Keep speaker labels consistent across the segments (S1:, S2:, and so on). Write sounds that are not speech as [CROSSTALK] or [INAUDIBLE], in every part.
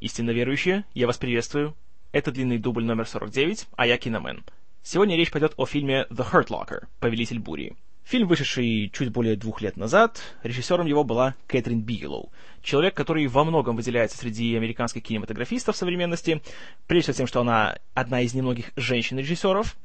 S1: истинно верующие, я вас приветствую. Это длинный дубль номер 49, а я Киномен. Сегодня речь пойдет о фильме The Hurt Locker, Повелитель бури. Фильм, вышедший чуть более двух лет назад, режиссером его была Кэтрин Бигелоу, человек, который во многом выделяется среди американских кинематографистов современности, прежде всего тем, что она одна из немногих женщин-режиссеров,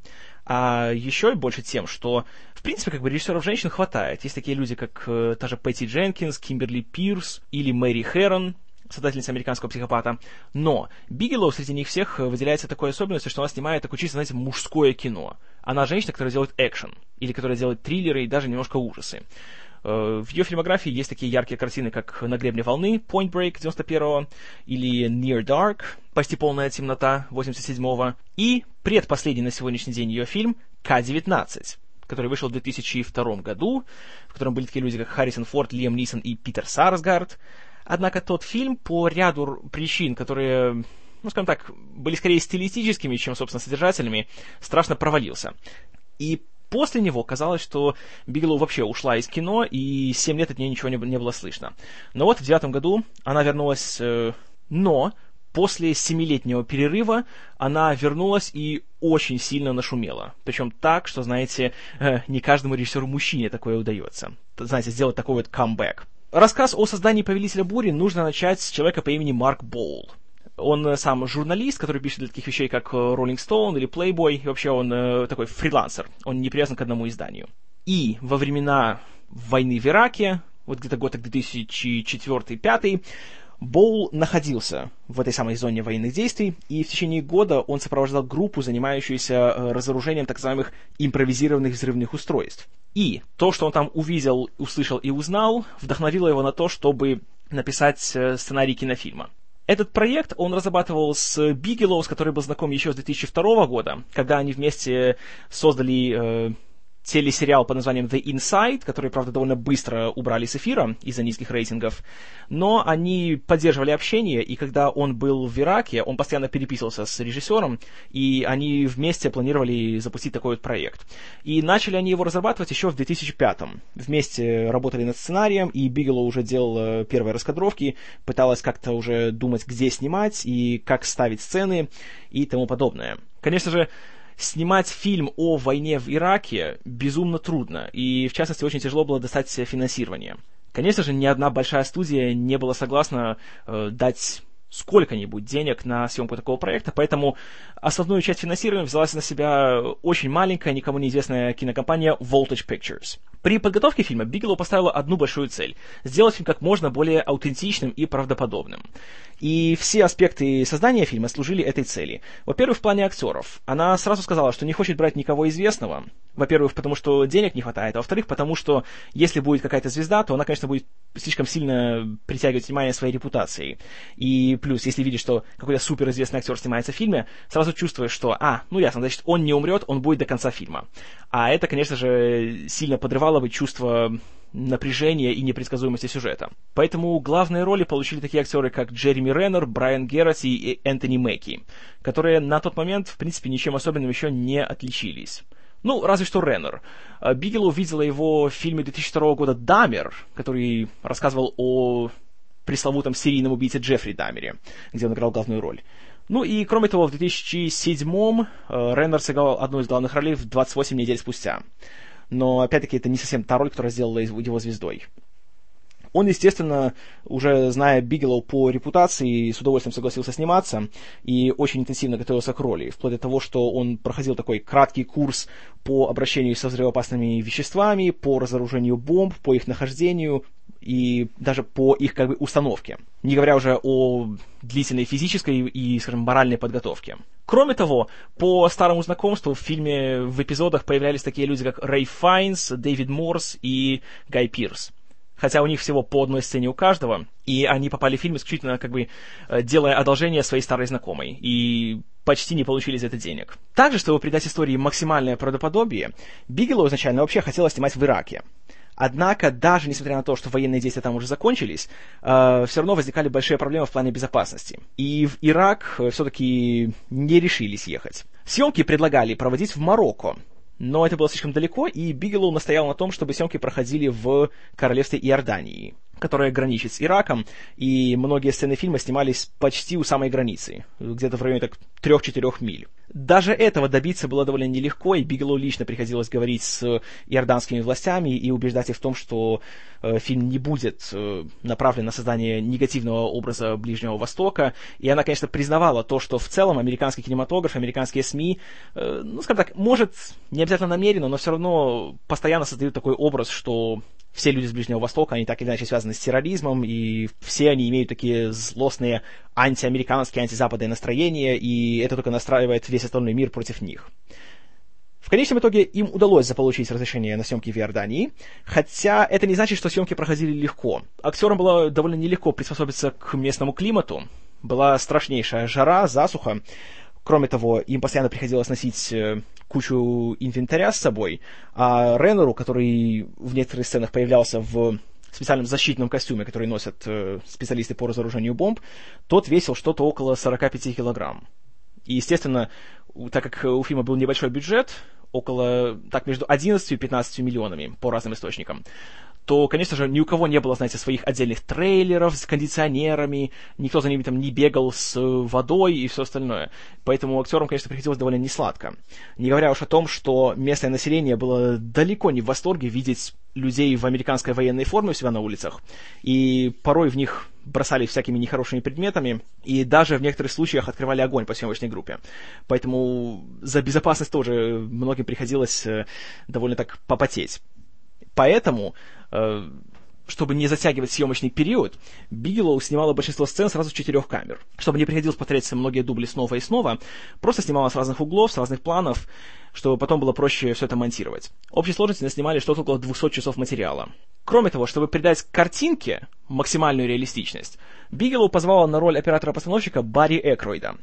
S1: а еще и больше тем, что, в принципе, как бы режиссеров женщин хватает. Есть такие люди, как э, та же Пэтти Дженкинс, Кимберли Пирс или Мэри Хэрон, создательница американского психопата. Но Бигелоу среди них всех выделяется такой особенностью, что она снимает такое чисто, знаете, мужское кино. Она женщина, которая делает экшен, или которая делает триллеры и даже немножко ужасы. Э, в ее фильмографии есть такие яркие картины, как «На гребне волны» Point Break 91-го, или «Near Dark» «Почти полная темнота» 87-го, и предпоследний на сегодняшний день ее фильм «К-19», который вышел в 2002 году, в котором были такие люди, как Харрисон Форд, Лиам Нисон и Питер Сарсгард. Однако тот фильм по ряду причин, которые ну, скажем так, были скорее стилистическими, чем, собственно, содержательными, страшно провалился. И после него казалось, что Бигелоу вообще ушла из кино, и 7 лет от нее ничего не, не было слышно. Но вот в девятом году она вернулась, э, но после семилетнего перерыва она вернулась и очень сильно нашумела. Причем так, что, знаете, э, не каждому режиссеру-мужчине такое удается. Знаете, сделать такой вот камбэк. Рассказ о создании «Повелителя бури» нужно начать с человека по имени Марк Боул. Он э, сам журналист, который пишет для таких вещей, как э, Rolling Stone или Playboy, и вообще он э, такой фрилансер, он не привязан к одному изданию. И во времена войны в Ираке, вот где-то год 2004-2005, Боул находился в этой самой зоне военных действий, и в течение года он сопровождал группу, занимающуюся разоружением так называемых импровизированных взрывных устройств. И то, что он там увидел, услышал и узнал, вдохновило его на то, чтобы написать сценарий кинофильма. Этот проект он разрабатывал с Бигелоу, с которой был знаком еще с 2002 года, когда они вместе создали э, телесериал под названием The Inside, который, правда, довольно быстро убрали с эфира из-за низких рейтингов, но они поддерживали общение, и когда он был в Ираке, он постоянно переписывался с режиссером, и они вместе планировали запустить такой вот проект. И начали они его разрабатывать еще в 2005-м. Вместе работали над сценарием, и Бигело уже делал э, первые раскадровки, пыталась как-то уже думать, где снимать, и как ставить сцены, и тому подобное. Конечно же, снимать фильм о войне в Ираке безумно трудно, и в частности очень тяжело было достать финансирование. Конечно же, ни одна большая студия не была согласна э, дать сколько-нибудь денег на съемку такого проекта, поэтому основную часть финансирования взялась на себя очень маленькая, никому неизвестная кинокомпания Voltage Pictures. При подготовке фильма Бигелоу поставила одну большую цель – сделать фильм как можно более аутентичным и правдоподобным. И все аспекты создания фильма служили этой цели. Во-первых, в плане актеров. Она сразу сказала, что не хочет брать никого известного. Во-первых, потому что денег не хватает, а во-вторых, потому что если будет какая-то звезда, то она, конечно, будет слишком сильно притягивать внимание своей репутацией. И плюс, если видишь, что какой-то суперизвестный актер снимается в фильме, сразу чувствуешь, что, а, ну ясно, значит, он не умрет, он будет до конца фильма. А это, конечно же, сильно подрывало бы чувство напряжения и непредсказуемости сюжета. Поэтому главные роли получили такие актеры, как Джереми Реннер, Брайан Геррати и Энтони Мэкки, которые на тот момент, в принципе, ничем особенным еще не отличились. Ну, разве что Реннер. А, Бигел увидела его в фильме 2002 года «Дамер», который рассказывал о пресловутом серийном убийце Джеффри Дамере, где он играл главную роль. Ну и, кроме того, в 2007-м э, Реннер сыграл одну из главных ролей в 28 недель спустя. Но, опять-таки, это не совсем та роль, которая сделала его звездой. Он, естественно, уже зная Бигелоу по репутации, с удовольствием согласился сниматься и очень интенсивно готовился к роли, вплоть до того, что он проходил такой краткий курс по обращению со взрывоопасными веществами, по разоружению бомб, по их нахождению, и даже по их как бы установке, не говоря уже о длительной физической и, скажем, моральной подготовке. Кроме того, по старому знакомству в фильме в эпизодах появлялись такие люди, как Рэй Файнс, Дэвид Морс и Гай Пирс. Хотя у них всего по одной сцене у каждого, и они попали в фильм исключительно как бы э, делая одолжение своей старой знакомой, и почти не получили за это денег. Также, чтобы придать истории максимальное правдоподобие, Бигелоу изначально вообще хотела снимать в Ираке. Однако, даже несмотря на то, что военные действия там уже закончились, э, все равно возникали большие проблемы в плане безопасности. И в Ирак э, все-таки не решились ехать. Съемки предлагали проводить в Марокко, но это было слишком далеко, и Бигелоу настоял на том, чтобы съемки проходили в королевстве Иордании, которое граничит с Ираком, и многие сцены фильма снимались почти у самой границы, где-то в районе так 3-4 миль. Даже этого добиться было довольно нелегко, и Бигелоу лично приходилось говорить с иорданскими властями и убеждать их в том, что э, фильм не будет э, направлен на создание негативного образа Ближнего Востока. И она, конечно, признавала то, что в целом американский кинематограф, американские СМИ, э, ну, скажем так, может, не обязательно намеренно, но все равно постоянно создают такой образ, что все люди с Ближнего Востока, они так или иначе связаны с терроризмом, и все они имеют такие злостные антиамериканские, антизападные настроения, и это только настраивает весь остальной мир против них. В конечном итоге им удалось заполучить разрешение на съемки в Иордании, хотя это не значит, что съемки проходили легко. Актерам было довольно нелегко приспособиться к местному климату. Была страшнейшая жара, засуха. Кроме того, им постоянно приходилось носить э, кучу инвентаря с собой, а Реннеру, который в некоторых сценах появлялся в специальном защитном костюме, который носят э, специалисты по разоружению бомб, тот весил что-то около 45 килограмм. И, естественно, так как у фильма был небольшой бюджет, около, так, между 11 и 15 миллионами по разным источникам, то, конечно же, ни у кого не было, знаете, своих отдельных трейлеров с кондиционерами, никто за ними там не бегал с водой и все остальное. Поэтому актерам, конечно, приходилось довольно несладко. Не говоря уж о том, что местное население было далеко не в восторге видеть людей в американской военной форме у себя на улицах, и порой в них бросали всякими нехорошими предметами, и даже в некоторых случаях открывали огонь по съемочной группе. Поэтому за безопасность тоже многим приходилось э, довольно так попотеть. Поэтому, э, чтобы не затягивать съемочный период, Бигелоу снимала большинство сцен сразу с четырех камер. Чтобы не приходилось повторять многие дубли снова и снова, просто снимала с разных углов, с разных планов, чтобы потом было проще все это монтировать. Общей сложности снимали что-то около 200 часов материала. Кроме того, чтобы придать картинке максимальную реалистичность, Бигелоу позвала на роль оператора-постановщика Барри Экройда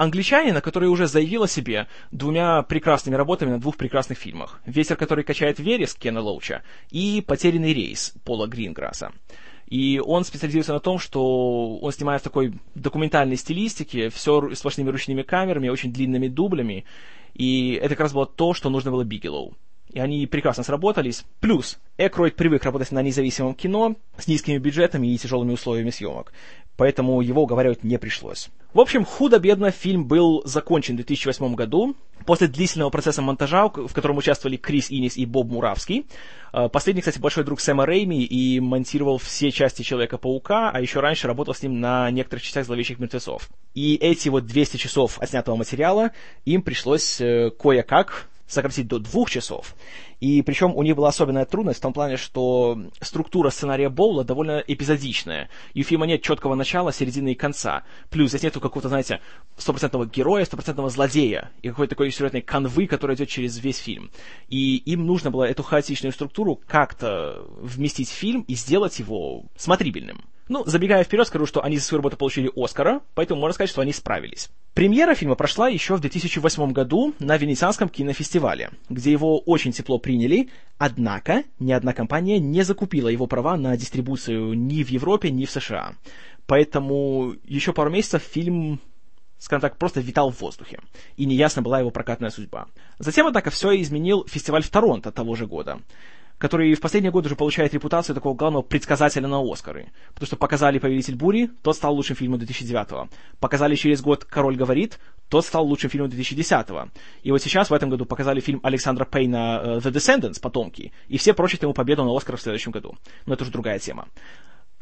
S1: англичанина, который уже заявил о себе двумя прекрасными работами на двух прекрасных фильмах. «Ветер, который качает вереск» Кена Лоуча и «Потерянный рейс» Пола Гринграсса. И он специализируется на том, что он снимает в такой документальной стилистике, все сплошными ручными камерами, очень длинными дублями. И это как раз было то, что нужно было Бигелоу. И они прекрасно сработались. Плюс, Экройд привык работать на независимом кино с низкими бюджетами и тяжелыми условиями съемок поэтому его уговаривать не пришлось. В общем, худо-бедно фильм был закончен в 2008 году, после длительного процесса монтажа, в котором участвовали Крис Инис и Боб Муравский. Э, последний, кстати, большой друг Сэма Рейми и монтировал все части Человека-паука, а еще раньше работал с ним на некоторых частях Зловещих мертвецов. И эти вот 200 часов отснятого материала им пришлось э, кое-как сократить до двух часов. И причем у них была особенная трудность в том плане, что структура сценария Боула довольно эпизодичная. И у фильма нет четкого начала, середины и конца. Плюс здесь нету какого-то, знаете, стопроцентного героя, стопроцентного злодея и какой-то такой сюжетной канвы, которая идет через весь фильм. И им нужно было эту хаотичную структуру как-то вместить в фильм и сделать его смотрибельным. Ну, забегая вперед, скажу, что они за свою работу получили Оскара, поэтому можно сказать, что они справились. Премьера фильма прошла еще в 2008 году на Венецианском кинофестивале, где его очень тепло приняли, однако ни одна компания не закупила его права на дистрибуцию ни в Европе, ни в США. Поэтому еще пару месяцев фильм скажем так, просто витал в воздухе, и неясна была его прокатная судьба. Затем, однако, все изменил фестиваль в Торонто того же года который в последние годы уже получает репутацию такого главного предсказателя на Оскары. Потому что показали «Повелитель бури», тот стал лучшим фильмом 2009-го. Показали через год «Король говорит», тот стал лучшим фильмом 2010-го. И вот сейчас, в этом году, показали фильм Александра Пейна э, «The Descendants», «Потомки», и все прочат ему победу на Оскар в следующем году. Но это уже другая тема.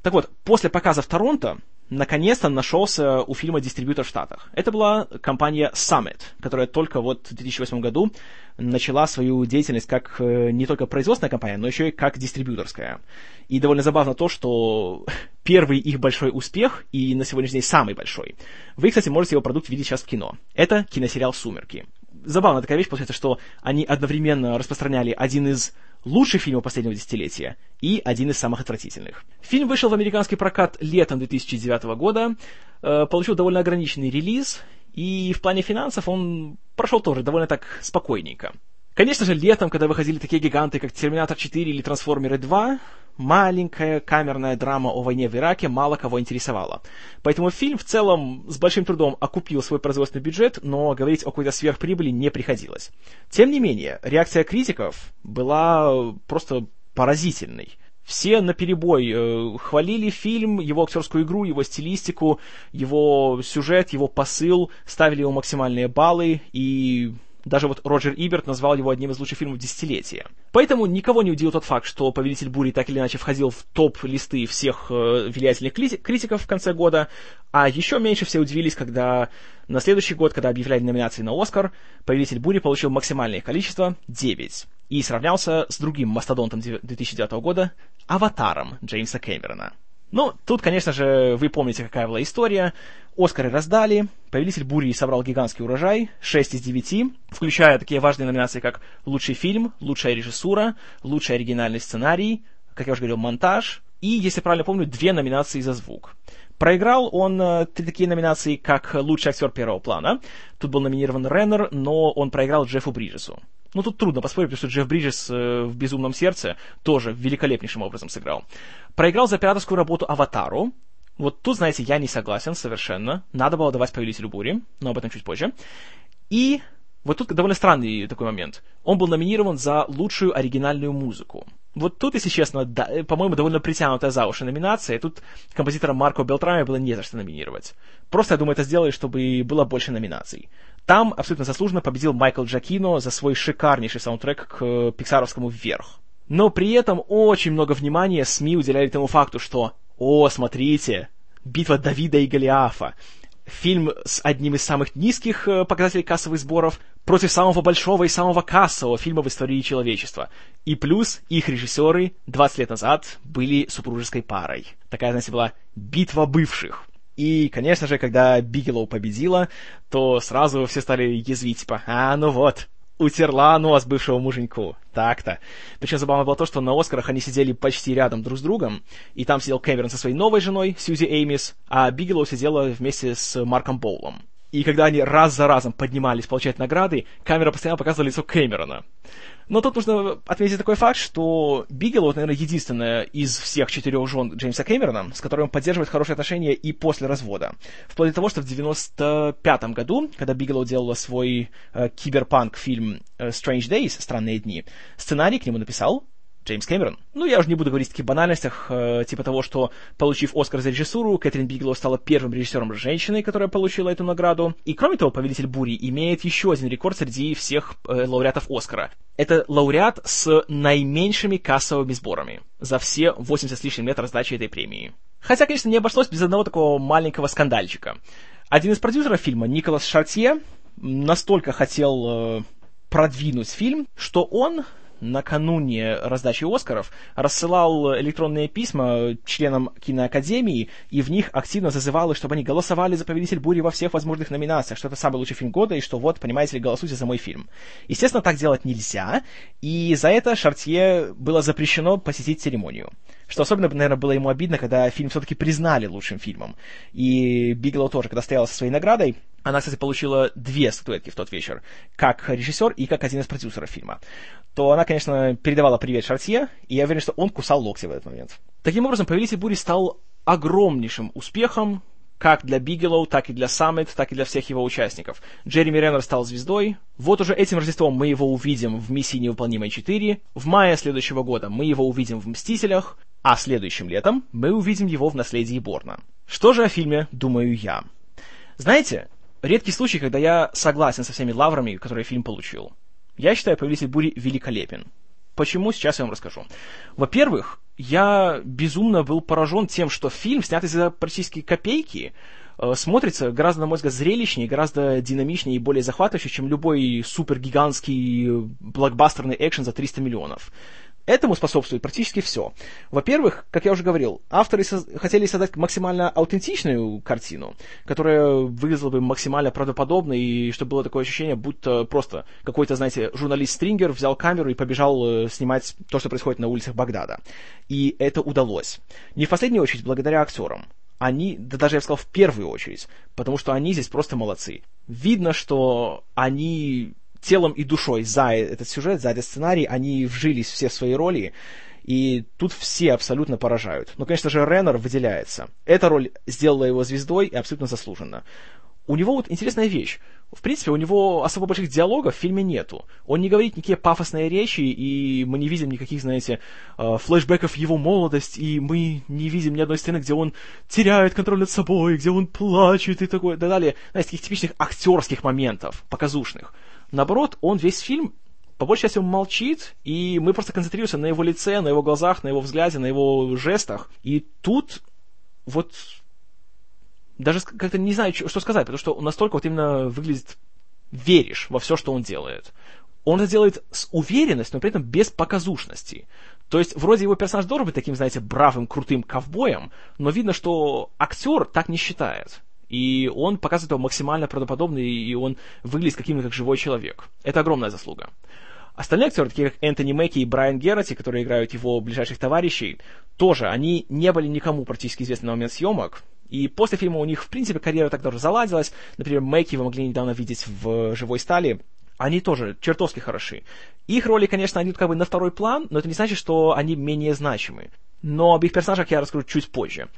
S1: Так вот, после показа в Торонто наконец-то нашелся у фильма дистрибьютор в Штатах. Это была компания Summit, которая только вот в 2008 году начала свою деятельность как э, не только производственная компания, но еще и как дистрибьюторская. И довольно забавно то, что [LAUGHS] первый их большой успех, и на сегодняшний день самый большой, вы, кстати, можете его продукт видеть сейчас в кино. Это киносериал «Сумерки». Забавная такая вещь, получается, что они одновременно распространяли один из лучших фильмов последнего десятилетия и один из самых отвратительных. Фильм вышел в американский прокат летом 2009 года, э, получил довольно ограниченный релиз, и в плане финансов он прошел тоже довольно так спокойненько. Конечно же, летом, когда выходили такие гиганты, как «Терминатор 4» или «Трансформеры 2», маленькая камерная драма о войне в Ираке мало кого интересовала. Поэтому фильм в целом с большим трудом окупил свой производственный бюджет, но говорить о какой-то сверхприбыли не приходилось. Тем не менее, реакция критиков была просто поразительной. Все наперебой э, хвалили фильм, его актерскую игру, его стилистику, его сюжет, его посыл, ставили ему максимальные баллы, и даже вот Роджер Иберт назвал его одним из лучших фильмов десятилетия. Поэтому никого не удивил тот факт, что «Повелитель бури» так или иначе входил в топ-листы всех э, влиятельных критиков в конце года, а еще меньше все удивились, когда на следующий год, когда объявляли номинации на «Оскар», «Повелитель бури» получил максимальное количество — 9 и сравнялся с другим мастодонтом 2009 года — «Аватаром» Джеймса Кэмерона. Ну, тут, конечно же, вы помните, какая была история. Оскары раздали, «Повелитель бури» собрал гигантский урожай, 6 из 9, включая такие важные номинации, как «Лучший фильм», «Лучшая режиссура», «Лучший оригинальный сценарий», как я уже говорил, «Монтаж», и, если правильно помню, две номинации за звук. Проиграл он э, три такие номинации, как «Лучший актер первого плана». Тут был номинирован Реннер, но он проиграл Джеффу Бриджесу. Ну, тут трудно поспорить, потому что Джефф Бриджес э, в «Безумном сердце» тоже великолепнейшим образом сыграл. Проиграл за операторскую работу «Аватару». Вот тут, знаете, я не согласен совершенно. Надо было давать «Повелителю бури», но об этом чуть позже. И вот тут довольно странный такой момент. Он был номинирован за лучшую оригинальную музыку. Вот тут, если честно, да, э, по-моему, довольно притянутая за уши номинация. Тут композитора Марко Белтрами было не за что номинировать. Просто, я думаю, это сделали, чтобы было больше номинаций. Там абсолютно заслуженно победил Майкл Джакино за свой шикарнейший саундтрек к э, пиксаровскому «Вверх». Но при этом очень много внимания СМИ уделяли тому факту, что «О, смотрите, битва Давида и Голиафа, фильм с одним из самых низких э, показателей кассовых сборов против самого большого и самого кассового фильма в истории человечества. И плюс их режиссеры 20 лет назад были супружеской парой. Такая, знаете, была битва бывших. И, конечно же, когда Бигелоу победила, то сразу все стали язвить, типа, а, ну вот, утерла нос бывшему муженьку. Так-то. Причем забавно было то, что на Оскарах они сидели почти рядом друг с другом, и там сидел Кэмерон со своей новой женой, Сьюзи Эймис, а Бигелоу сидела вместе с Марком Боалом. И когда они раз за разом поднимались получать награды, камера постоянно показывала лицо Кэмерона. Но тут нужно отметить такой факт, что Бигелоу, наверное, единственная из всех четырех жен Джеймса Кэмерона, с которой он поддерживает хорошие отношения и после развода. Вплоть до того, что в 95 году, когда Бигелоу делала свой э, киберпанк-фильм э, Strange Days, «Странные дни», сценарий к нему написал Джеймс Кэмерон. Ну, я уже не буду говорить о таких банальностях, э, типа того, что, получив Оскар за режиссуру, Кэтрин Бигелоу стала первым режиссером женщиной, которая получила эту награду. И, кроме того, «Повелитель бури» имеет еще один рекорд среди всех э, лауреатов Оскара. Это лауреат с наименьшими кассовыми сборами за все 80 с лишним лет раздачи этой премии. Хотя, конечно, не обошлось без одного такого маленького скандальчика. Один из продюсеров фильма, Николас Шартье, настолько хотел э, продвинуть фильм, что он накануне раздачи Оскаров рассылал электронные письма членам киноакадемии, и в них активно зазывал, чтобы они голосовали за «Повелитель бури» во всех возможных номинациях, что это самый лучший фильм года, и что вот, понимаете ли, голосуйте за мой фильм. Естественно, так делать нельзя, и за это Шартье было запрещено посетить церемонию. Что особенно, наверное, было ему обидно, когда фильм все-таки признали лучшим фильмом. И Бигелоу тоже, когда стояла со своей наградой, она, кстати, получила две статуэтки в тот вечер, как режиссер и как один из продюсеров фильма, то она, конечно, передавала привет Шартье, и я уверен, что он кусал локти в этот момент. Таким образом, «Повелитель бури» стал огромнейшим успехом, как для Бигелоу, так и для Summit, так и для всех его участников. Джереми Реннер стал звездой. Вот уже этим Рождеством мы его увидим в «Миссии невыполнимой 4». В мае следующего года мы его увидим в «Мстителях». А следующим летом мы увидим его в «Наследии Борна». Что же о фильме думаю я? Знаете, редкий случай, когда я согласен со всеми лаврами, которые фильм получил. Я считаю «Повелитель бури» великолепен. Почему, сейчас я вам расскажу. Во-первых, я безумно был поражен тем, что фильм, снятый за практически копейки, э, смотрится гораздо, на мой взгляд, зрелищнее, гораздо динамичнее и более захватывающий, чем любой супергигантский блокбастерный экшен за 300 миллионов. Этому способствует практически все. Во-первых, как я уже говорил, авторы со- хотели создать максимально аутентичную картину, которая выглядела бы максимально правдоподобно, и чтобы было такое ощущение, будто просто какой-то, знаете, журналист-стрингер взял камеру и побежал э, снимать то, что происходит на улицах Багдада. И это удалось. Не в последнюю очередь благодаря актерам они, да даже я бы сказал, в первую очередь, потому что они здесь просто молодцы. Видно, что они телом и душой за этот сюжет, за этот сценарий, они вжились все свои роли, И тут все абсолютно поражают. Но, конечно же, Реннер выделяется. Эта роль сделала его звездой и абсолютно заслуженно. У него вот интересная вещь. В принципе, у него особо больших диалогов в фильме нету. Он не говорит никакие пафосные речи, и мы не видим никаких, знаете, э, флешбеков его молодость, и мы не видим ни одной сцены, где он теряет контроль над собой, где он плачет и такое, и так далее. Знаете, таких типичных актерских моментов, показушных. Наоборот, он весь фильм по большей части он молчит, и мы просто концентрируемся на его лице, на его глазах, на его взгляде, на его жестах. И тут вот даже как-то не знаю, что сказать, потому что настолько вот именно выглядит, веришь во все, что он делает. Он это делает с уверенностью, но при этом без показушности. То есть, вроде его персонаж должен быть таким, знаете, бравым, крутым ковбоем, но видно, что актер так не считает. И он показывает его максимально правдоподобно, и он выглядит каким-то как живой человек. Это огромная заслуга. Остальные актеры, такие как Энтони Мэкки и Брайан Герати, которые играют его ближайших товарищей, тоже, они не были никому практически известны на момент съемок, и после фильма у них, в принципе, карьера так тоже заладилась. Например, Мэйки вы могли недавно видеть в «Живой стали». Они тоже чертовски хороши. Их роли, конечно, они как бы на второй план, но это не значит, что они менее значимы. Но об их персонажах я расскажу чуть позже.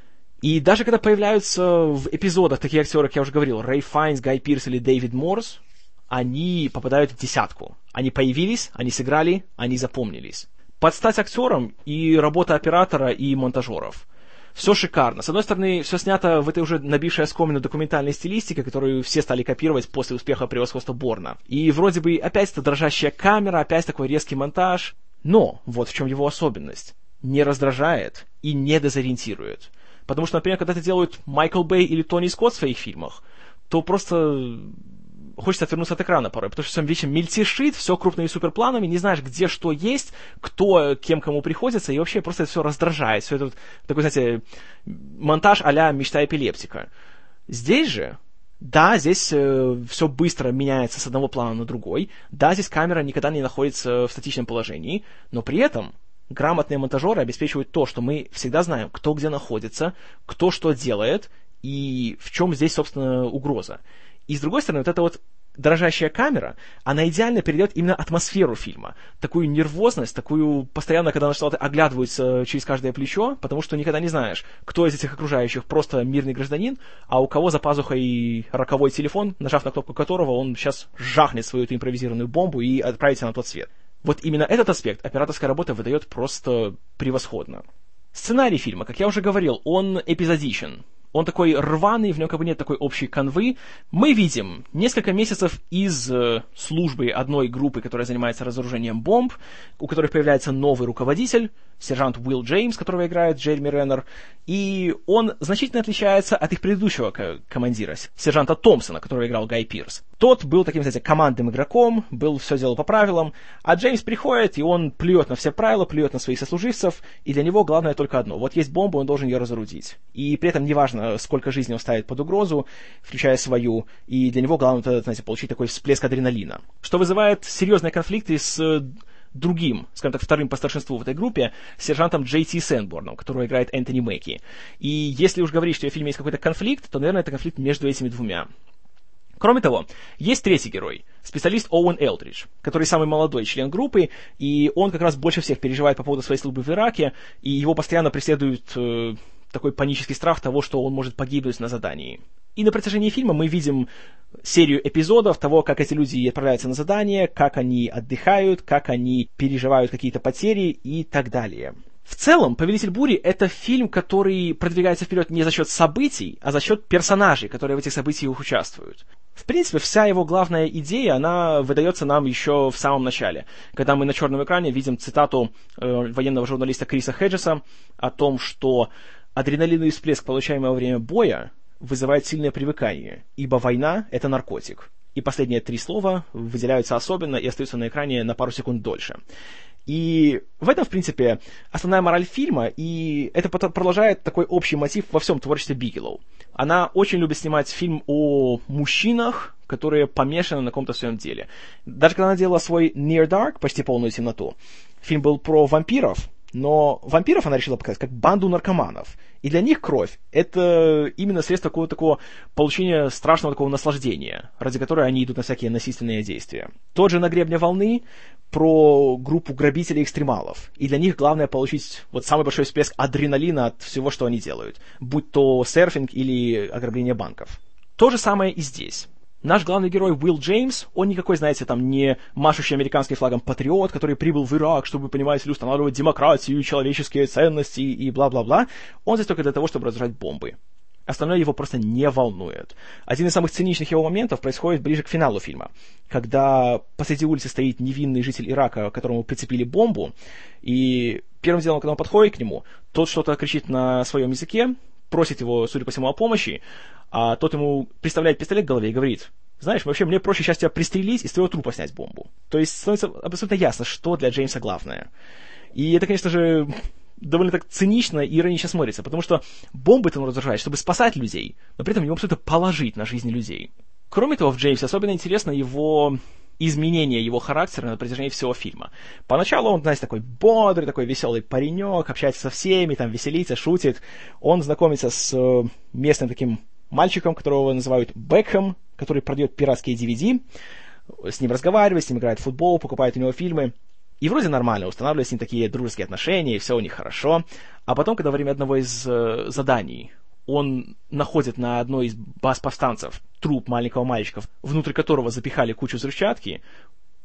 S1: И даже когда появляются в эпизодах такие актеры, как я уже говорил, Рэй Файнс, Гай Пирс или Дэвид Морс, они попадают в десятку. Они появились, они сыграли, они запомнились. Подстать актерам и работа оператора и монтажеров – все шикарно. С одной стороны, все снято в этой уже набившей оскомину документальной стилистике, которую все стали копировать после успеха превосходства Борна. И вроде бы опять эта дрожащая камера, опять такой резкий монтаж. Но вот в чем его особенность. Не раздражает и не дезориентирует. Потому что, например, когда это делают Майкл Бэй или Тони Скотт в своих фильмах, то просто хочется отвернуться от экрана порой, потому что всем вечером мельтешит, все крупными суперпланами, не знаешь, где что есть, кто кем кому приходится, и вообще просто это все раздражает. Все это вот такой, знаете, монтаж а-ля мечта эпилептика. Здесь же да, здесь э, все быстро меняется с одного плана на другой. Да, здесь камера никогда не находится в статичном положении, но при этом грамотные монтажеры обеспечивают то, что мы всегда знаем, кто где находится, кто что делает и в чем здесь, собственно, угроза. И с другой стороны, вот эта вот дрожащая камера, она идеально передает именно атмосферу фильма. Такую нервозность, такую постоянно, когда на что-то оглядываются через каждое плечо, потому что никогда не знаешь, кто из этих окружающих просто мирный гражданин, а у кого за пазухой роковой телефон, нажав на кнопку которого он сейчас жахнет свою эту импровизированную бомбу и отправится на тот свет. Вот именно этот аспект операторская работа выдает просто превосходно. Сценарий фильма, как я уже говорил, он эпизодичен он такой рваный, в нем как бы нет такой общей канвы. Мы видим несколько месяцев из э, службы одной группы, которая занимается разоружением бомб, у которой появляется новый руководитель, сержант Уилл Джеймс, которого играет Джереми Реннер, и он значительно отличается от их предыдущего командира, сержанта Томпсона, которого играл Гай Пирс. Тот был таким, знаете, командным игроком, был все делал по правилам, а Джеймс приходит, и он плюет на все правила, плюет на своих сослуживцев, и для него главное только одно. Вот есть бомба, он должен ее разорудить. И при этом неважно, сколько жизни он ставит под угрозу, включая свою, и для него главное, знаете, получить такой всплеск адреналина. Что вызывает серьезные конфликты с другим, скажем так, вторым по старшинству в этой группе, сержантом Джей Ти Сэнборном, которого играет Энтони Мэкки. И если уж говорить, что в фильме есть какой-то конфликт, то, наверное, это конфликт между этими двумя. Кроме того, есть третий герой, специалист Оуэн Элдридж, который самый молодой член группы, и он как раз больше всех переживает по поводу своей службы в Ираке, и его постоянно преследует э, такой панический страх того, что он может погибнуть на задании. И на протяжении фильма мы видим серию эпизодов того, как эти люди отправляются на задание, как они отдыхают, как они переживают какие-то потери и так далее. В целом, «Повелитель бури» — это фильм, который продвигается вперед не за счет событий, а за счет персонажей, которые в этих событиях участвуют. В принципе, вся его главная идея, она выдается нам еще в самом начале, когда мы на черном экране видим цитату э, военного журналиста Криса Хеджеса о том, что адреналиновый всплеск, получаемый во время боя, вызывает сильное привыкание, ибо война — это наркотик. И последние три слова выделяются особенно и остаются на экране на пару секунд дольше. И в этом, в принципе, основная мораль фильма, и это продолжает такой общий мотив во всем творчестве Бигелоу. Она очень любит снимать фильм о мужчинах, которые помешаны на каком-то своем деле. Даже когда она делала свой Near Dark, почти полную темноту, фильм был про вампиров, Но вампиров она решила показать как банду наркоманов. И для них кровь — это именно средство какого-то такого получения страшного такого наслаждения, ради которой они идут на всякие насильственные действия. Тот же «На гребне волны» про группу грабителей-экстремалов. И для них главное получить вот самый большой всплеск адреналина от всего, что они делают. Будь то серфинг или ограбление банков. То же самое и здесь. Наш главный герой Уилл Джеймс, он никакой, знаете, там не машущий американским флагом патриот, который прибыл в Ирак, чтобы, понимаете ли, устанавливать демократию, человеческие ценности и бла-бла-бла. Он здесь только для того, чтобы разрушать бомбы. Остальное его просто не волнует. Один из самых циничных его моментов происходит ближе к финалу фильма, когда посреди улицы стоит невинный житель Ирака, которому прицепили бомбу, и первым делом, когда он подходит к нему, тот что-то кричит на своем языке, просит его, судя по всему, о помощи, а тот ему представляет пистолет в голове и говорит, знаешь, вообще мне проще сейчас тебя пристрелить и с твоего трупа снять бомбу. То есть становится абсолютно ясно, что для Джеймса главное. И это, конечно же, довольно так цинично и иронично смотрится, потому что бомбы-то он разрушает, чтобы спасать людей, но при этом ему абсолютно положить на жизни людей. Кроме того, в Джеймсе особенно интересно его изменение его характера на протяжении всего фильма. Поначалу он, знаете, такой бодрый, такой веселый паренек, общается со всеми, там веселится, шутит. Он знакомится с э, местным таким мальчиком, которого называют Бекхэм, который продает пиратские DVD, с ним разговаривает, с ним играет в футбол, покупает у него фильмы. И вроде нормально, устанавливают с ним такие дружеские отношения, и все у них хорошо. А потом, когда во время одного из э, заданий он находит на одной из баз повстанцев труп маленького мальчика, внутрь которого запихали кучу взрывчатки,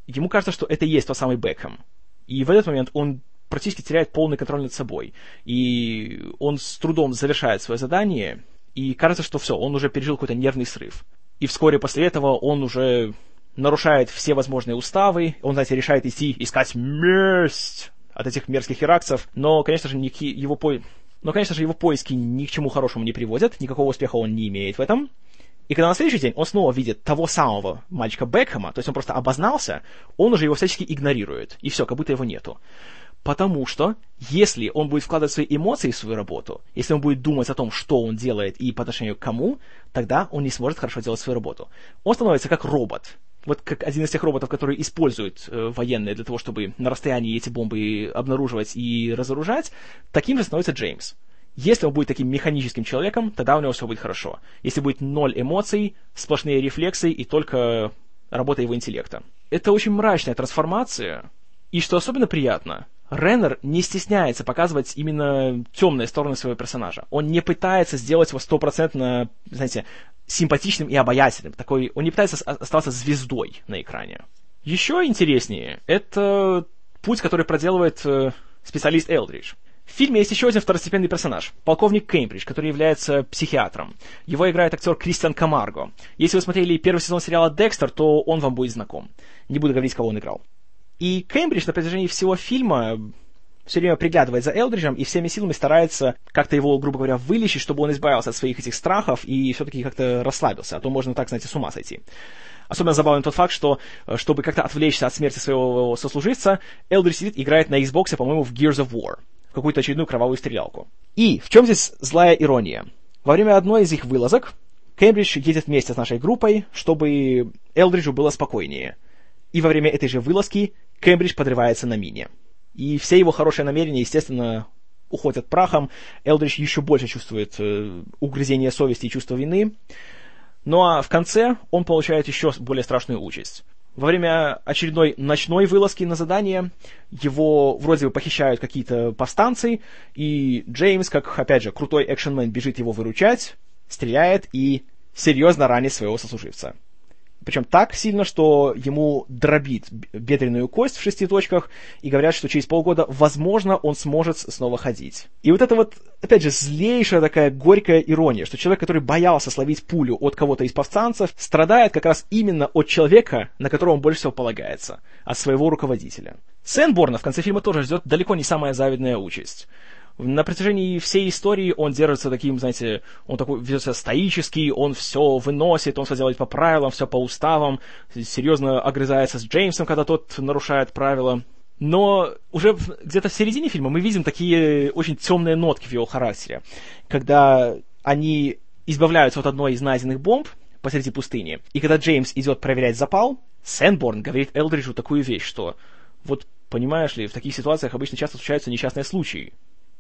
S1: ему кажется, что это и есть тот самый Бекхэм. И в этот момент он практически теряет полный контроль над собой. И он с трудом завершает свое задание, и кажется, что все, он уже пережил какой-то нервный срыв. И вскоре после этого он уже нарушает все возможные уставы, он, знаете, решает идти искать месть от этих мерзких иракцев, но, конечно же, его, по... но, конечно же, его поиски ни к чему хорошему не приводят, никакого успеха он не имеет в этом. И когда на следующий день он снова видит того самого мальчика Бекхэма, то есть он просто обознался, он уже его всячески игнорирует, и все, как будто его нету. Потому что, если он будет вкладывать свои эмоции в свою работу, если он будет думать о том, что он делает и по отношению к кому, тогда он не сможет хорошо делать свою работу. Он становится как робот. Вот как один из тех роботов, которые используют э, военные для того, чтобы на расстоянии эти бомбы обнаруживать и разоружать, таким же становится Джеймс. Если он будет таким механическим человеком, тогда у него все будет хорошо. Если будет ноль эмоций, сплошные рефлексы и только работа его интеллекта. Это очень мрачная трансформация, и что особенно приятно, Реннер не стесняется показывать именно темные стороны своего персонажа. Он не пытается сделать его стопроцентно, знаете, симпатичным и обаятельным. Такой, он не пытается оставаться звездой на экране. Еще интереснее, это путь, который проделывает э, специалист Элдридж. В фильме есть еще один второстепенный персонаж, полковник Кембридж, который является психиатром. Его играет актер Кристиан Камарго. Если вы смотрели первый сезон сериала «Декстер», то он вам будет знаком. Не буду говорить, кого он играл. И Кембридж на протяжении всего фильма все время приглядывает за Элдриджем и всеми силами старается как-то его, грубо говоря, вылечить, чтобы он избавился от своих этих страхов и все-таки как-то расслабился, а то можно так, знаете, с ума сойти. Особенно забавен тот факт, что, э, чтобы как-то отвлечься от смерти своего сослуживца, Элдридж сидит, играет на Xbox, по-моему, в Gears of War, в какую-то очередную кровавую стрелялку. И в чем здесь злая ирония? Во время одной из их вылазок Кембридж едет вместе с нашей группой, чтобы Элдриджу было спокойнее. И во время этой же вылазки Кембридж подрывается на мине. И все его хорошие намерения, естественно, уходят прахом. Элдридж еще больше чувствует э, угрызение совести и чувство вины. Ну а в конце он получает еще более страшную участь. Во время очередной ночной вылазки на задание его вроде бы похищают какие-то повстанцы, и Джеймс, как, опять же, крутой экшенмен, бежит его выручать, стреляет и серьезно ранит своего сослуживца. Причем так сильно, что ему дробит бедренную кость в шести точках, и говорят, что через полгода, возможно, он сможет снова ходить. И вот это вот, опять же, злейшая такая горькая ирония, что человек, который боялся словить пулю от кого-то из повстанцев, страдает как раз именно от человека, на которого он больше всего полагается, от своего руководителя. Сенборна в конце фильма тоже ждет далеко не самая завидная участь на протяжении всей истории он держится таким, знаете, он такой ведет себя стоический, он все выносит, он все делает по правилам, все по уставам, серьезно огрызается с Джеймсом, когда тот нарушает правила. Но уже где-то в середине фильма мы видим такие очень темные нотки в его характере, когда они избавляются от одной из найденных бомб посреди пустыни, и когда Джеймс идет проверять запал, Сэнборн говорит Элдриджу такую вещь, что вот Понимаешь ли, в таких ситуациях обычно часто случаются несчастные случаи.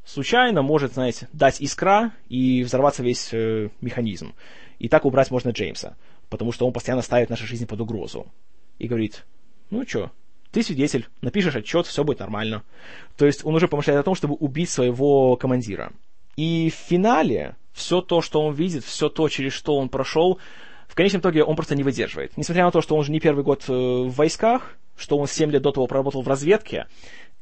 S1: Случайно может, знаете, дать искра и взорваться весь э, механизм. И так убрать можно Джеймса, потому что он постоянно ставит нашу жизнь под угрозу. И говорит, ну чё, ты свидетель, напишешь отчет, все будет нормально. То есть он уже помышляет о том, чтобы убить своего командира. И в финале все то, что он видит, все то, через что он прошел, в конечном итоге он просто не выдерживает. Несмотря на то, что он же не первый год э, в войсках, что он 7 лет до того проработал в разведке,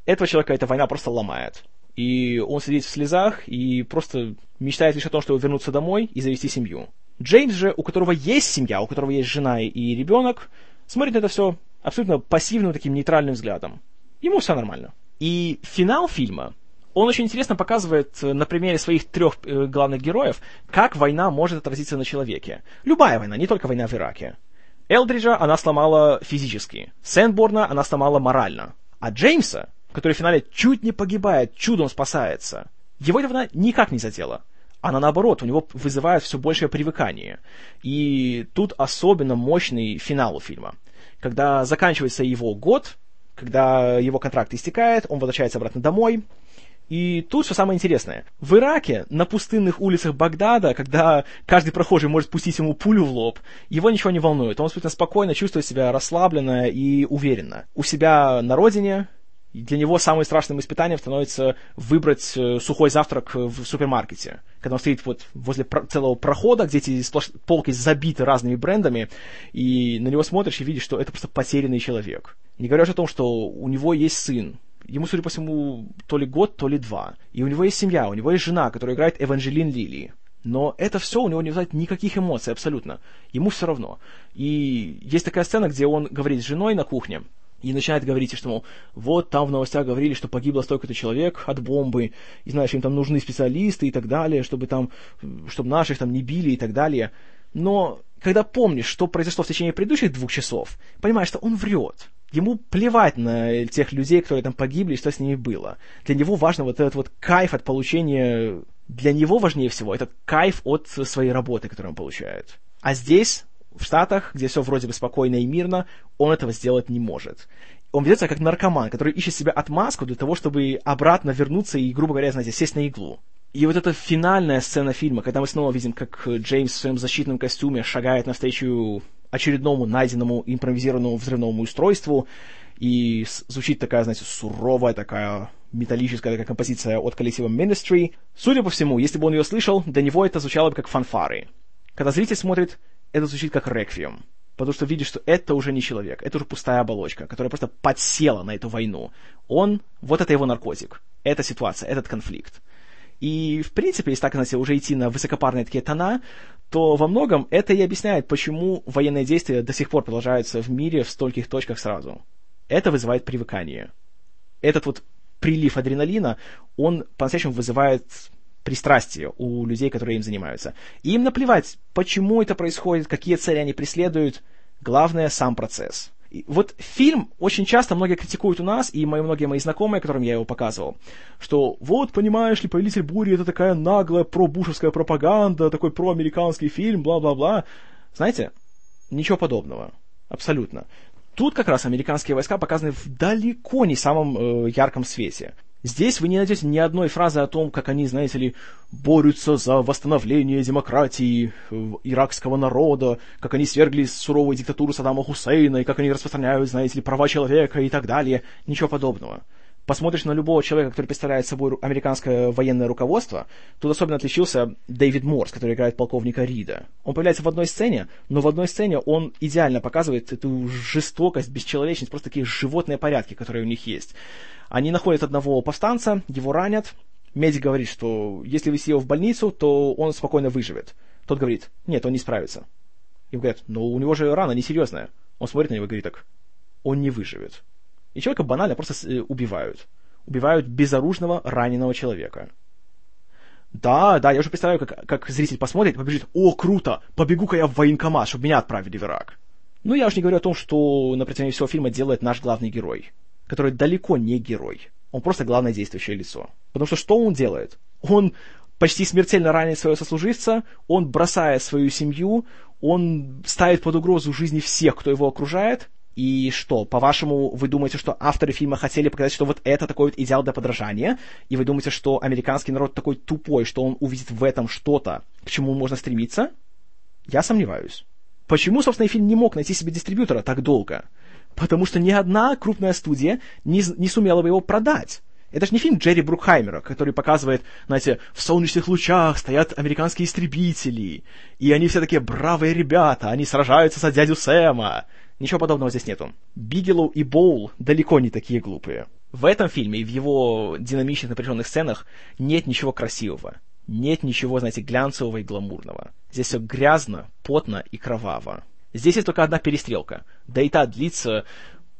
S1: этого человека эта война просто ломает. И он сидит в слезах и просто мечтает лишь о том, чтобы вернуться домой и завести семью. Джеймс же, у которого есть семья, у которого есть жена и ребенок, смотрит на это все абсолютно пассивным таким нейтральным взглядом. Ему все нормально. И финал фильма, он очень интересно показывает э, на примере своих трех э, главных героев, как война может отразиться на человеке. Любая война, не только война в Ираке. Элдриджа она сломала физически, Сэндборна она сломала морально, а Джеймса, который в финале чуть не погибает, чудом спасается, его война никак не задела. Она наоборот, у него вызывает все большее привыкание. И тут особенно мощный финал у фильма. Когда заканчивается его год, когда его контракт истекает, он возвращается обратно домой, и тут все самое интересное. В Ираке, на пустынных улицах Багдада, когда каждый прохожий может пустить ему пулю в лоб, его ничего не волнует. Он абсолютно спокойно чувствует себя расслабленно и уверенно. У себя на родине для него самым страшным испытанием становится выбрать э, сухой завтрак в супермаркете. Когда он стоит вот возле целого прохода, где эти полки забиты разными брендами, и на него смотришь и видишь, что это просто потерянный человек. Не говоря уже о том, что у него есть сын, ему, судя по всему, то ли год, то ли два. И у него есть семья, у него есть жена, которая играет Эванжелин Лили. Но это все у него не вызывает никаких эмоций абсолютно. Ему все равно. И есть такая сцена, где он говорит с женой на кухне, и начинает говорить, что, мол, вот там в новостях говорили, что погибло столько-то человек от бомбы, и, знаешь, им там нужны специалисты и так далее, чтобы там, чтобы наших там не били и так далее. Но когда помнишь, что произошло в течение предыдущих двух часов, понимаешь, что он врет. Ему плевать на тех людей, которые там погибли, что с ними было. Для него важно вот этот вот кайф от получения... Для него важнее всего этот кайф от своей работы, которую он получает. А здесь, в Штатах, где все вроде бы спокойно и мирно, он этого сделать не может. Он ведет себя как наркоман, который ищет себе отмазку для того, чтобы обратно вернуться и, грубо говоря, знаете, сесть на иглу. И вот эта финальная сцена фильма, когда мы снова видим, как Джеймс в своем защитном костюме шагает навстречу очередному найденному импровизированному взрывному устройству, и звучит такая, знаете, суровая такая металлическая такая композиция от коллектива Ministry. Судя по всему, если бы он ее слышал, для него это звучало бы как фанфары. Когда зритель смотрит, это звучит как реквием. Потому что видишь, что это уже не человек, это уже пустая оболочка, которая просто подсела на эту войну. Он, вот это его наркотик, эта ситуация, этот конфликт. И, в принципе, если так, знаете, уже идти на высокопарные такие тона, то во многом это и объясняет, почему военные действия до сих пор продолжаются в мире в стольких точках сразу. Это вызывает привыкание. Этот вот прилив адреналина, он по-настоящему вызывает пристрастие у людей, которые им занимаются. И им наплевать, почему это происходит, какие цели они преследуют. Главное — сам процесс вот фильм очень часто многие критикуют у нас, и мои, многие мои знакомые, которым я его показывал, что вот, понимаешь ли, «Повелитель бури» — это такая наглая пробушевская пропаганда, такой проамериканский фильм, бла-бла-бла. Знаете, ничего подобного. Абсолютно. Тут как раз американские войска показаны в далеко не самом э, ярком свете. Здесь вы не найдете ни одной фразы о том, как они, знаете ли, борются за восстановление демократии иракского народа, как они свергли суровую диктатуру Саддама Хусейна, и как они распространяют, знаете ли, права человека и так далее. Ничего подобного. Посмотришь на любого человека, который представляет собой американское военное руководство, тут особенно отличился Дэвид Морс, который играет полковника Рида. Он появляется в одной сцене, но в одной сцене он идеально показывает эту жестокость, бесчеловечность, просто такие животные порядки, которые у них есть. Они находят одного повстанца, его ранят. Медик говорит, что если вести его в больницу, то он спокойно выживет. Тот говорит, нет, он не справится. Им говорят, но у него же рана несерьезная. Он смотрит на него и говорит так, он не выживет. И человека банально просто э, убивают. Убивают безоружного, раненого человека. Да, да, я уже представляю, как, как зритель посмотрит побежит, о, круто, побегу-ка я в военкомат, чтобы меня отправили в Ирак. Ну, я уж не говорю о том, что на протяжении всего фильма делает наш главный герой который далеко не герой. Он просто главное действующее лицо. Потому что что он делает? Он почти смертельно ранит своего сослуживца, он бросает свою семью, он ставит под угрозу жизни всех, кто его окружает, И что, по-вашему, вы думаете, что авторы фильма хотели показать, что вот это такой вот идеал для подражания? И вы думаете, что американский народ такой тупой, что он увидит в этом что-то, к чему можно стремиться? Я сомневаюсь. Почему, собственно, фильм не мог найти себе дистрибьютора так долго? Потому что ни одна крупная студия не, не сумела бы его продать. Это же не фильм Джерри Брукхаймера, который показывает, знаете, в солнечных лучах стоят американские истребители, и они все такие бравые ребята, они сражаются за дядю Сэма. Ничего подобного здесь нету. Бигелоу и Боул далеко не такие глупые. В этом фильме и в его динамичных напряженных сценах нет ничего красивого. Нет ничего, знаете, глянцевого и гламурного. Здесь все грязно, потно и кроваво. Здесь есть только одна перестрелка. Да и та длится,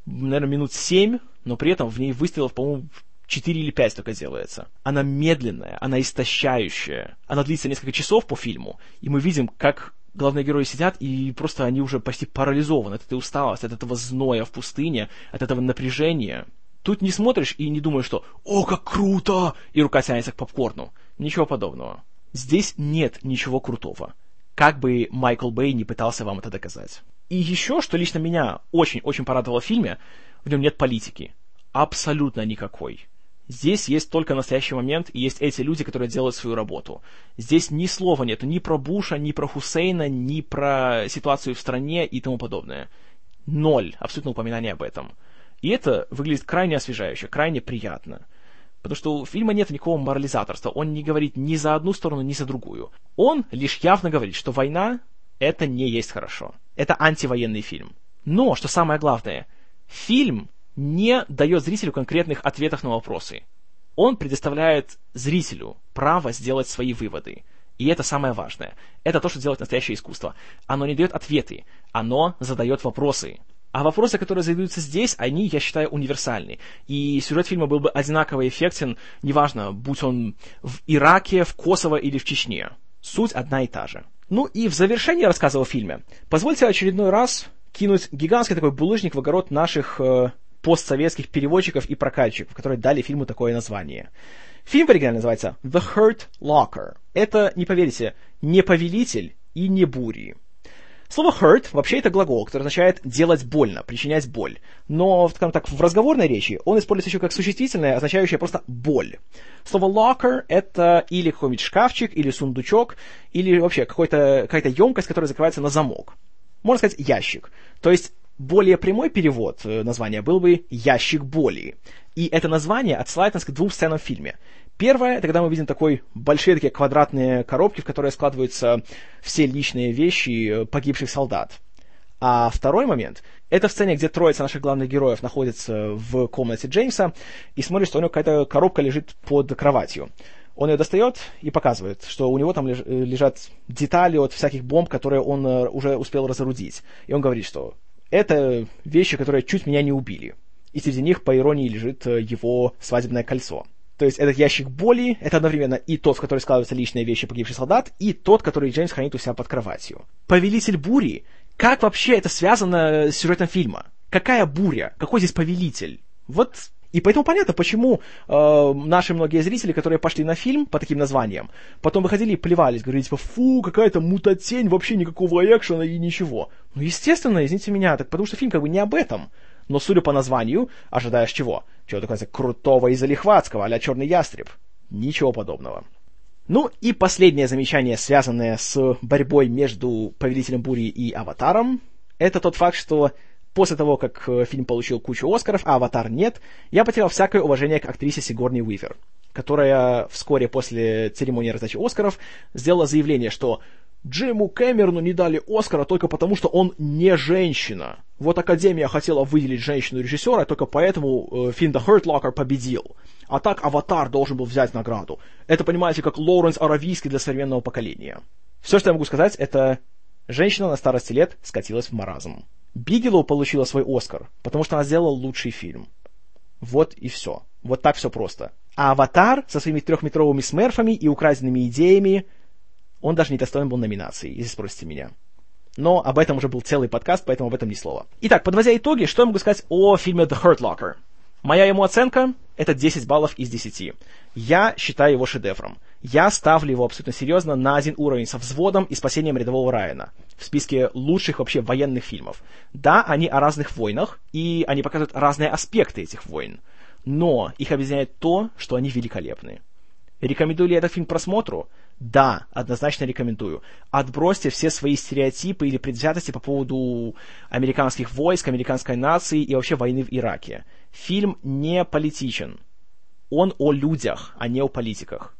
S1: наверное, минут семь, но при этом в ней выстрелов, по-моему, 4 или 5 только делается. Она медленная, она истощающая. Она длится несколько часов по фильму, и мы видим, как главные герои сидят, и просто они уже почти парализованы от этой усталости, от этого зноя в пустыне, от этого напряжения. Тут не смотришь и не думаешь, что «О, как круто!» и рука тянется к попкорну. Ничего подобного. Здесь нет ничего крутого. Как бы Майкл Бэй не пытался вам это доказать. И еще, что лично меня очень-очень порадовало в фильме, в нем нет политики. Абсолютно никакой. Здесь есть только настоящий момент, и есть эти люди, которые делают свою работу. Здесь ни слова нет ни про Буша, ни про Хусейна, ни про ситуацию в стране и тому подобное. Ноль, абсолютно упоминания об этом. И это выглядит крайне освежающе, крайне приятно. Потому что у фильма нет никакого морализаторства. Он не говорит ни за одну сторону, ни за другую. Он лишь явно говорит, что война — это не есть хорошо. Это антивоенный фильм. Но, что самое главное, фильм не дает зрителю конкретных ответов на вопросы. Он предоставляет зрителю право сделать свои выводы. И это самое важное. Это то, что делает настоящее искусство. Оно не дает ответы, оно задает вопросы. А вопросы, которые задаются здесь, они, я считаю, универсальны. И сюжет фильма был бы одинаково эффектен, неважно, будь он в Ираке, в Косово или в Чечне. Суть одна и та же. Ну и в завершении рассказа о фильме, позвольте очередной раз кинуть гигантский такой булыжник в огород наших э, постсоветских переводчиков и прокатчиков, которые дали фильму такое название. Фильм в оригинале называется The Hurt Locker. Это, не поверите, не повелитель и не бури. Слово hurt вообще это глагол, который означает делать больно, причинять боль. Но, скажем так, в разговорной речи он используется еще как существительное, означающее просто боль. Слово locker это или какой-нибудь шкафчик, или сундучок, или вообще какая-то емкость, которая закрывается на замок. Можно сказать ящик. То есть более прямой перевод э, названия был бы «Ящик боли». И это название отсылает нас к двум сценам в фильме. Первое, это когда мы видим такой большие такие квадратные коробки, в которые складываются все личные вещи э, погибших солдат. А второй момент — это в сцене, где троица наших главных героев находится в комнате Джеймса и смотрит, что у него какая-то коробка лежит под кроватью. Он ее достает и показывает, что у него там э, лежат детали от всяких бомб, которые он уже успел разорудить. И он говорит, что это вещи, которые чуть меня не убили. И среди них, по иронии, лежит э, его свадебное кольцо. То есть этот ящик боли — это одновременно и тот, в который складываются личные вещи погибших солдат, и тот, который Джеймс хранит у себя под кроватью. Повелитель бури? Как вообще это связано с сюжетом фильма? Какая буря? Какой здесь повелитель? Вот и поэтому понятно, почему э, наши многие зрители, которые пошли на фильм по таким названиям, потом выходили и плевались, говорили, типа, фу, какая-то мутатень, вообще никакого экшена и ничего. Ну, естественно, извините меня, так потому что фильм как бы не об этом. Но судя по названию, ожидаешь чего? Чего такого крутого и залихватского, а «Черный ястреб». Ничего подобного. Ну и последнее замечание, связанное с борьбой между Повелителем Бури и Аватаром, это тот факт, что После того, как э, фильм получил кучу Оскаров, а «Аватар» нет, я потерял всякое уважение к актрисе Сигорни Уивер, которая вскоре после церемонии раздачи Оскаров сделала заявление, что Джиму Кэмерону не дали Оскара только потому, что он не женщина. Вот Академия хотела выделить женщину-режиссера, только поэтому э, Hurt Locker победил. А так «Аватар» должен был взять награду. Это, понимаете, как Лоуренс Аравийский для современного поколения. Все, что я могу сказать, это женщина на старости лет скатилась в маразм. Бигелоу получила свой Оскар, потому что она сделала лучший фильм. Вот и все. Вот так все просто. А «Аватар» со своими трехметровыми смерфами и украденными идеями, он даже не достоин был номинации, если спросите меня. Но об этом уже был целый подкаст, поэтому об этом ни слова. Итак, подводя итоги, что я могу сказать о фильме «The Hurt Locker»? Моя ему оценка — это 10 баллов из 10. Я считаю его шедевром. Я ставлю его абсолютно серьезно на один уровень со «Взводом» и «Спасением рядового Райана» в списке лучших вообще военных фильмов. Да, они о разных войнах, и они показывают разные аспекты этих войн, но их объединяет то, что они великолепны. Рекомендую ли этот фильм просмотру? Да, однозначно рекомендую. Отбросьте все свои стереотипы или предвзятости по поводу американских войск, американской нации и вообще войны в Ираке. Фильм не политичен. Он о людях, а не о политиках.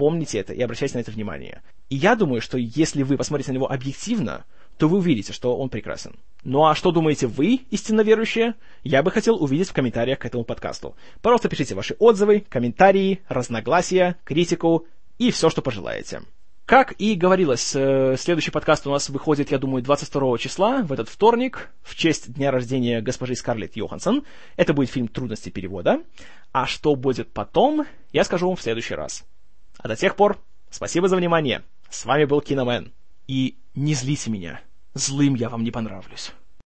S1: Помните это и обращайте на это внимание. И я думаю, что если вы посмотрите на него объективно, то вы увидите, что он прекрасен. Ну а что думаете вы, истинно верующие? Я бы хотел увидеть в комментариях к этому подкасту. Пожалуйста, пишите ваши отзывы, комментарии, разногласия, критику и все, что пожелаете. Как и говорилось, э, следующий подкаст у нас выходит, я думаю, 22 числа, в этот вторник, в честь дня рождения госпожи Скарлетт Йоханссон. Это будет фильм «Трудности перевода». А что будет потом, я скажу вам в следующий раз. А до тех пор, спасибо за внимание. С вами был Киномен. И не злите меня. Злым я вам не понравлюсь.